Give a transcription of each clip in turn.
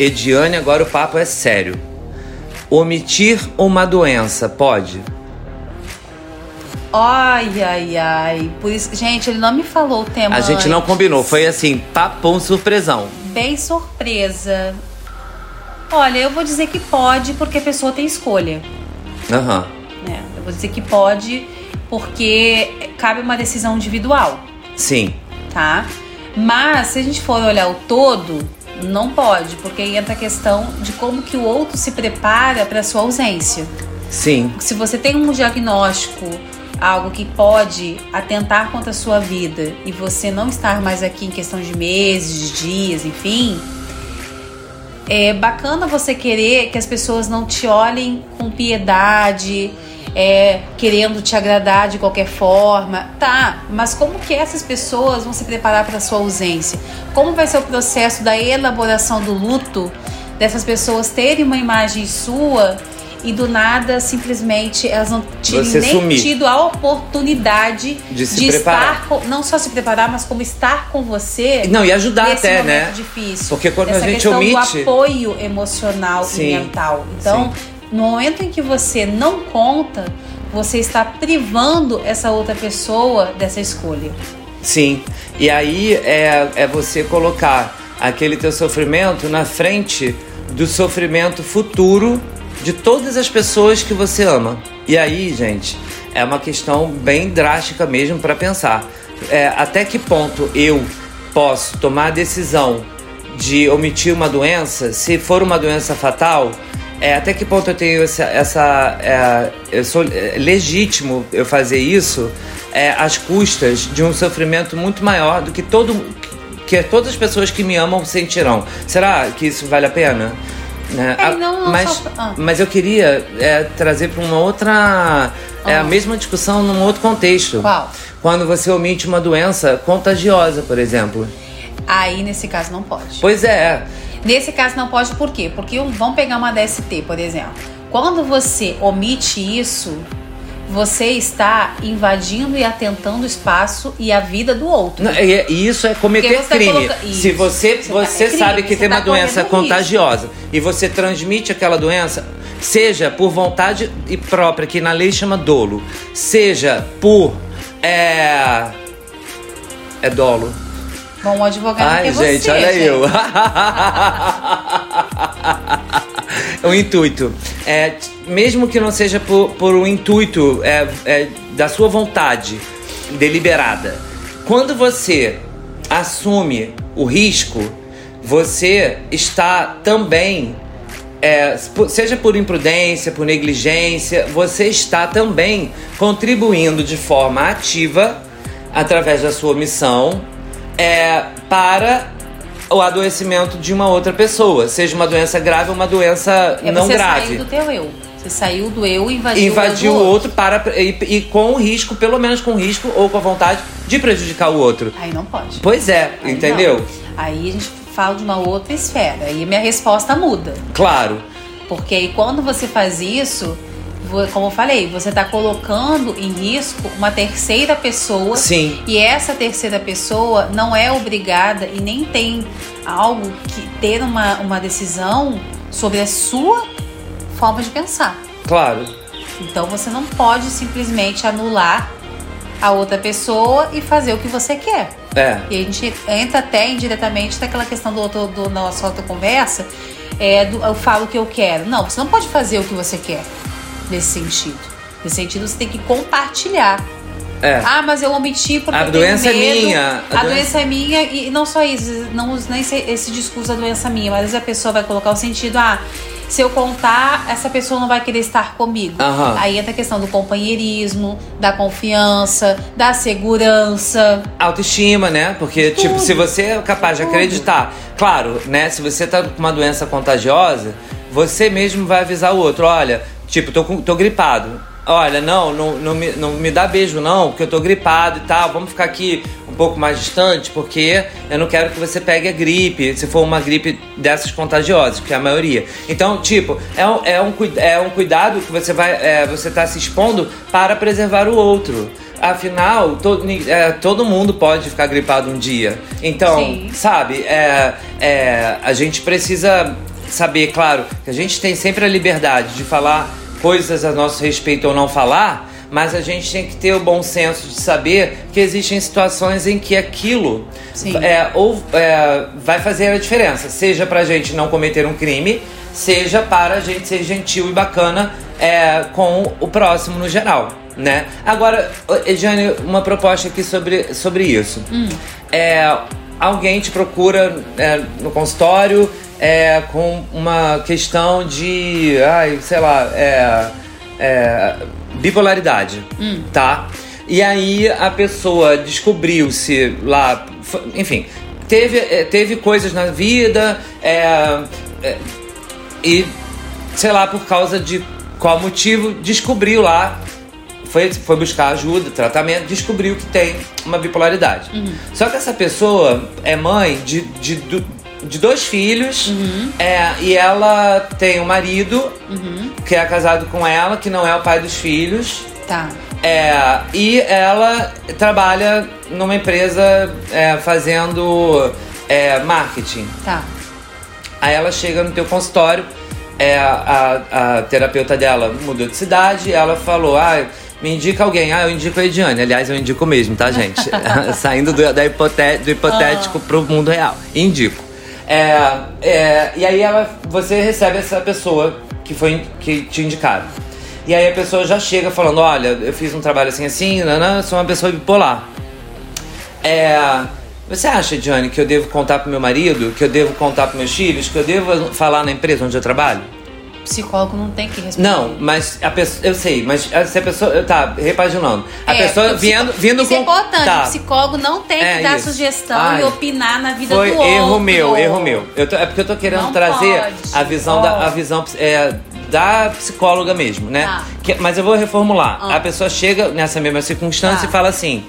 Ediane, agora o papo é sério. Omitir uma doença pode? Ai, ai, ai. Por isso, gente, ele não me falou o tema. A gente não antes. combinou, foi assim, papão surpresão. Bem surpresa. Olha, eu vou dizer que pode porque a pessoa tem escolha. Aham. Né? Eu vou dizer que pode porque cabe uma decisão individual, Sim. tá? Mas se a gente for olhar o todo, não pode, porque aí entra a questão de como que o outro se prepara para sua ausência. Sim. Se você tem um diagnóstico, algo que pode atentar contra a sua vida e você não estar mais aqui em questão de meses, de dias, enfim, é bacana você querer que as pessoas não te olhem com piedade, é, querendo te agradar de qualquer forma. Tá, mas como que essas pessoas vão se preparar para sua ausência? Como vai ser o processo da elaboração do luto dessas pessoas terem uma imagem sua e do nada simplesmente elas não tinham Você nem sumir. tido a oportunidade De se preparar. estar com, não só se preparar, mas como estar com você Não, e ajudar até, né? difícil. Porque quando a Essa gente questão omite- do apoio emocional Sim, e mental. Então, no momento em que você não conta, você está privando essa outra pessoa dessa escolha. Sim. E aí é, é você colocar aquele teu sofrimento na frente do sofrimento futuro de todas as pessoas que você ama. E aí, gente, é uma questão bem drástica mesmo para pensar. É, até que ponto eu posso tomar a decisão de omitir uma doença, se for uma doença fatal, é, até que ponto eu tenho essa. essa é, eu sou é, legítimo eu fazer isso é, às custas de um sofrimento muito maior do que todo que todas as pessoas que me amam sentirão. Será que isso vale a pena? Né? É, Ah, não- não mas, só- ah. mas eu queria é, trazer para uma outra. É a Ah. mesma discussão num outro contexto. Qual? Quando você omite uma doença contagiosa, por exemplo. Aí, nesse caso, não pode. Pois é. Nesse caso, não pode por quê? Porque vamos pegar uma DST, por exemplo. Quando você omite isso, você está invadindo e atentando o espaço e a vida do outro. Não, E e isso é cometer tá crime. coloca- Se você, Você tá- você é crime, sabe que tem uma tá correndo doença risco. contagiosa e você transmite aquela doença, seja por vontade e própria, que na lei chama dolo, seja por. É. É dolo. Bom, o advogado Ai, é gente, você, olha gente. eu. o intuito. É, mesmo que não seja por, por um intuito é, é, da sua vontade deliberada. Quando você assume o risco, você está também. é, seja por imprudência, por negligência, você está também contribuindo de forma ativa, através da sua omissão, é, para o adoecimento de uma outra pessoa, seja uma doença grave ou uma doença É não você grave. saiu do teu eu. Você saiu do eu e invadiu, Invadiu o o do outro para e, e com o risco, pelo menos com risco ou com a vontade de prejudicar o outro. Aí não pode. Pois é, Aí entendeu? não. Aí a gente fala de uma outra esfera. Aí minha resposta muda. Claro. Porque aí quando você faz isso, como eu falei, você está colocando em risco uma terceira pessoa. Sim. E essa terceira pessoa não é obrigada e nem tem algo que ter uma, uma decisão sobre a sua forma de pensar. Claro. Então você não pode simplesmente anular a outra pessoa e fazer o que você quer. É. E a gente entra até indiretamente naquela questão do outro, do nossa outra conversa. É, do, eu falo o que eu quero. Não, você não pode fazer o que você quer nesse sentido. Nesse sentido, você tem que compartilhar. É. Ah, mas eu omiti porque A eu tenho doença é medo. minha. A, A doença... é minha e não só isso, não nem esse, esse discurso da doença é minha, mas às vezes a pessoa vai colocar o sentido, ah, se eu contar, essa pessoa não vai querer estar comigo. Aí entra a questão do companheirismo, da confiança, da segurança. Autoestima, né? Porque, tipo, Tudo. se você é capaz de Tudo. acreditar, claro, né? Se você tá com uma doença contagiosa, você mesmo vai avisar o outro: olha, tipo, tô, tô gripado. Olha, não, não, não, me, não me dá beijo, não, porque eu tô gripado e tal. Vamos ficar aqui um pouco mais distante, porque eu não quero que você pegue a gripe, se for uma gripe dessas contagiosas, que é a maioria. Então, tipo, é um, é um, é um cuidado que você vai. É, você tá se expondo para preservar o outro. afinal, todo, é, todo mundo pode ficar gripado um dia. Então, Sim. sabe, é, é, a gente precisa saber, claro, que a gente tem sempre a liberdade de falar coisas a nosso respeito ou não falar, mas a gente tem que ter o bom senso de saber que existem situações em que aquilo é, ou, é, vai fazer a diferença, seja pra gente não cometer um crime, seja para a gente ser gentil e bacana é, com o próximo no geral. Né? Agora, Ediane, uma proposta aqui sobre, sobre isso. Hum. É, alguém te procura é, no consultório é, com uma questão de, ai, sei lá, é, é, bipolaridade, hum. tá? E aí a pessoa descobriu-se lá, enfim, teve, é, teve coisas na vida é, é, e, sei lá, por causa de qual motivo, descobriu lá, foi, foi buscar ajuda, tratamento, descobriu que tem uma bipolaridade. Uhum. Só que essa pessoa é mãe de, de, de de dois filhos. Uhum. É, e ela tem um marido uhum. que é casado com ela, que não é o pai dos filhos. Tá. É, e ela trabalha numa empresa é, fazendo é, marketing. Tá. Aí ela chega no teu consultório, é, a, a terapeuta dela mudou de cidade, ela falou, ah, me indica alguém. Ah, eu indico a Ediane. Aliás, eu indico mesmo, tá, gente? Saindo do, da hipoté do hipotético uhum. pro mundo real. Indico. É, é, e aí ela, você recebe essa pessoa que foi que te indicaram. E aí a pessoa já chega falando, olha, eu fiz um trabalho assim assim, nanã, sou uma pessoa bipolar. É, você acha, Johnny, que eu devo contar pro meu marido, que eu devo contar pros meus filhos, que eu devo falar na empresa onde eu trabalho? Psicólogo não tem que responder. Não, mas a pessoa, eu sei, mas se a pessoa, tá, repaginando. A é, pessoa vindo, vindo isso é com. Isso é importante, tá. o psicólogo não tem é que dar isso. sugestão Ai, e opinar na vida foi do outro. erro meu, erro meu. Eu tô, é porque eu tô querendo não trazer pode, a visão da a visão é, da psicóloga mesmo, né? Ah. Que, mas eu vou reformular. Ah. A pessoa chega nessa mesma circunstância ah. e fala assim: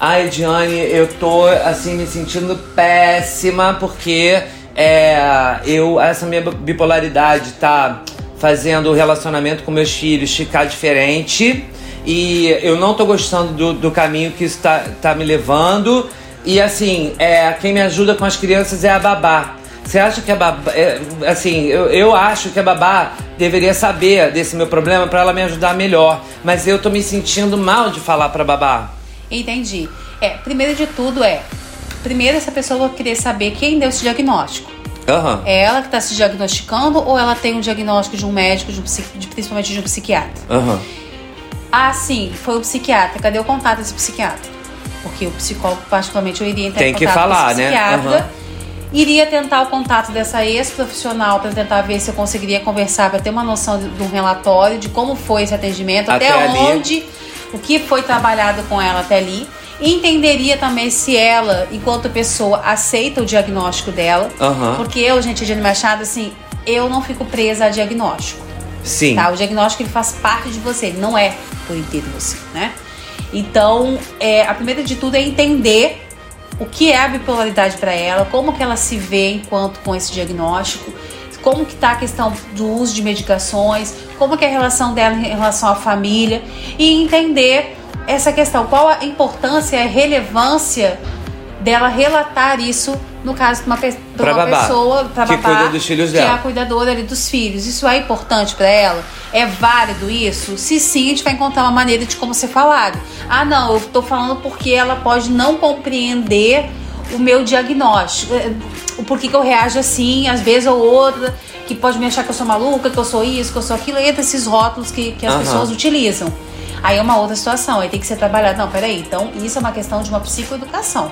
Ai, Diane, eu tô assim me sentindo péssima porque é, eu, essa minha bipolaridade tá fazendo o relacionamento com meus filhos ficar diferente e eu não tô gostando do, do caminho que isso tá, tá me levando. E assim, é, quem me ajuda com as crianças é a babá. Você acha que a babá. É, assim, eu, eu acho que a babá deveria saber desse meu problema para ela me ajudar melhor. Mas eu tô me sentindo mal de falar pra babá. Entendi. É, primeiro de tudo é primeiro essa pessoa querer saber quem deu esse diagnóstico. Uhum. É ela que está se diagnosticando ou ela tem um diagnóstico de um médico, de um de, principalmente de um psiquiatra? Uhum. Ah, sim, foi o psiquiatra. Cadê o contato desse psiquiatra? Porque o psicólogo, particularmente, eu iria entrar tem em contato que falar, com esse né? psiquiatra. Né? Uhum. Iria tentar o contato dessa ex-profissional para tentar ver se eu conseguiria conversar, para ter uma noção um relatório de como foi esse atendimento, até, até onde, o que foi trabalhado com ela até ali entenderia também se ela, enquanto pessoa, aceita o diagnóstico dela. Uhum. Porque eu, gente, Jane Machado, assim, eu não fico presa a diagnóstico. Sim. Tá? O diagnóstico ele faz parte de você, ele não é por inteiro você, né? Então, é, a primeira de tudo é entender o que é a bipolaridade para ela, como que ela se vê enquanto com esse diagnóstico, como que tá a questão do uso de medicações, como que é a relação dela em relação à família e entender essa questão, qual a importância e a relevância dela relatar isso no caso de uma, pe pra uma babá, pessoa pra que babá, cuida dos filhos dela. que é a cuidadora ali dos filhos. Isso é importante para ela? É válido isso? Se sim, a gente vai encontrar uma maneira de como ser falado. Ah, não, eu tô falando porque ela pode não compreender o meu diagnóstico. É, o porquê que eu reajo assim, às vezes ou outra, que pode me achar que eu sou maluca, que eu sou isso, que eu sou aquilo, entre esses rótulos que, que as uhum. pessoas utilizam. Aí é uma outra situação, aí tem que ser trabalhado. Não, peraí, então isso é uma questão de uma psicoeducação.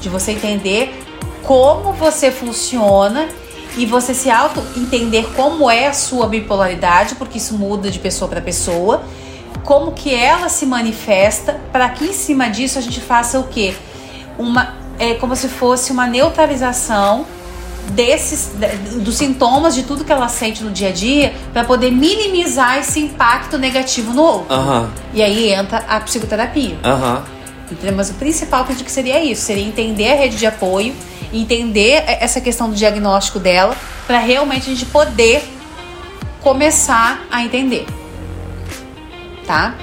De você entender como você funciona e você se auto entender como é a sua bipolaridade, porque isso muda de pessoa para pessoa, como que ela se manifesta, para que em cima disso a gente faça o quê? Uma é como se fosse uma neutralização desses dos sintomas de tudo que ela sente no dia a dia para poder minimizar esse impacto negativo no outro. Uhum. E aí entra a psicoterapia. Uhum. Mas o principal que eu que seria isso, seria entender a rede de apoio, entender essa questão do diagnóstico dela, para realmente a gente poder começar a entender. Tá?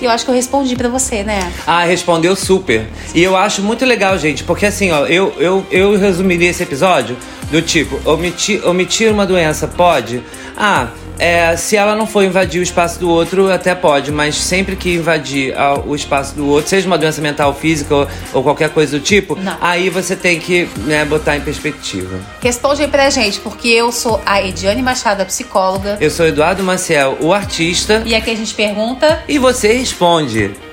E eu acho que eu respondi para você, né? Ah, respondeu super. E eu acho muito legal, gente, porque assim, ó, eu, eu, eu resumiria esse episódio do tipo, omitir, omitir uma doença pode? Ah, é, se ela não for invadir o espaço do outro, até pode, mas sempre que invadir o espaço do outro, seja uma doença mental, física ou, ou qualquer coisa do tipo, não. aí você tem que né, botar em perspectiva. Responde aí pra gente, porque eu sou a Ediane Machado, a psicóloga. Eu sou Eduardo Maciel, o artista. E aqui a gente pergunta. E você responde.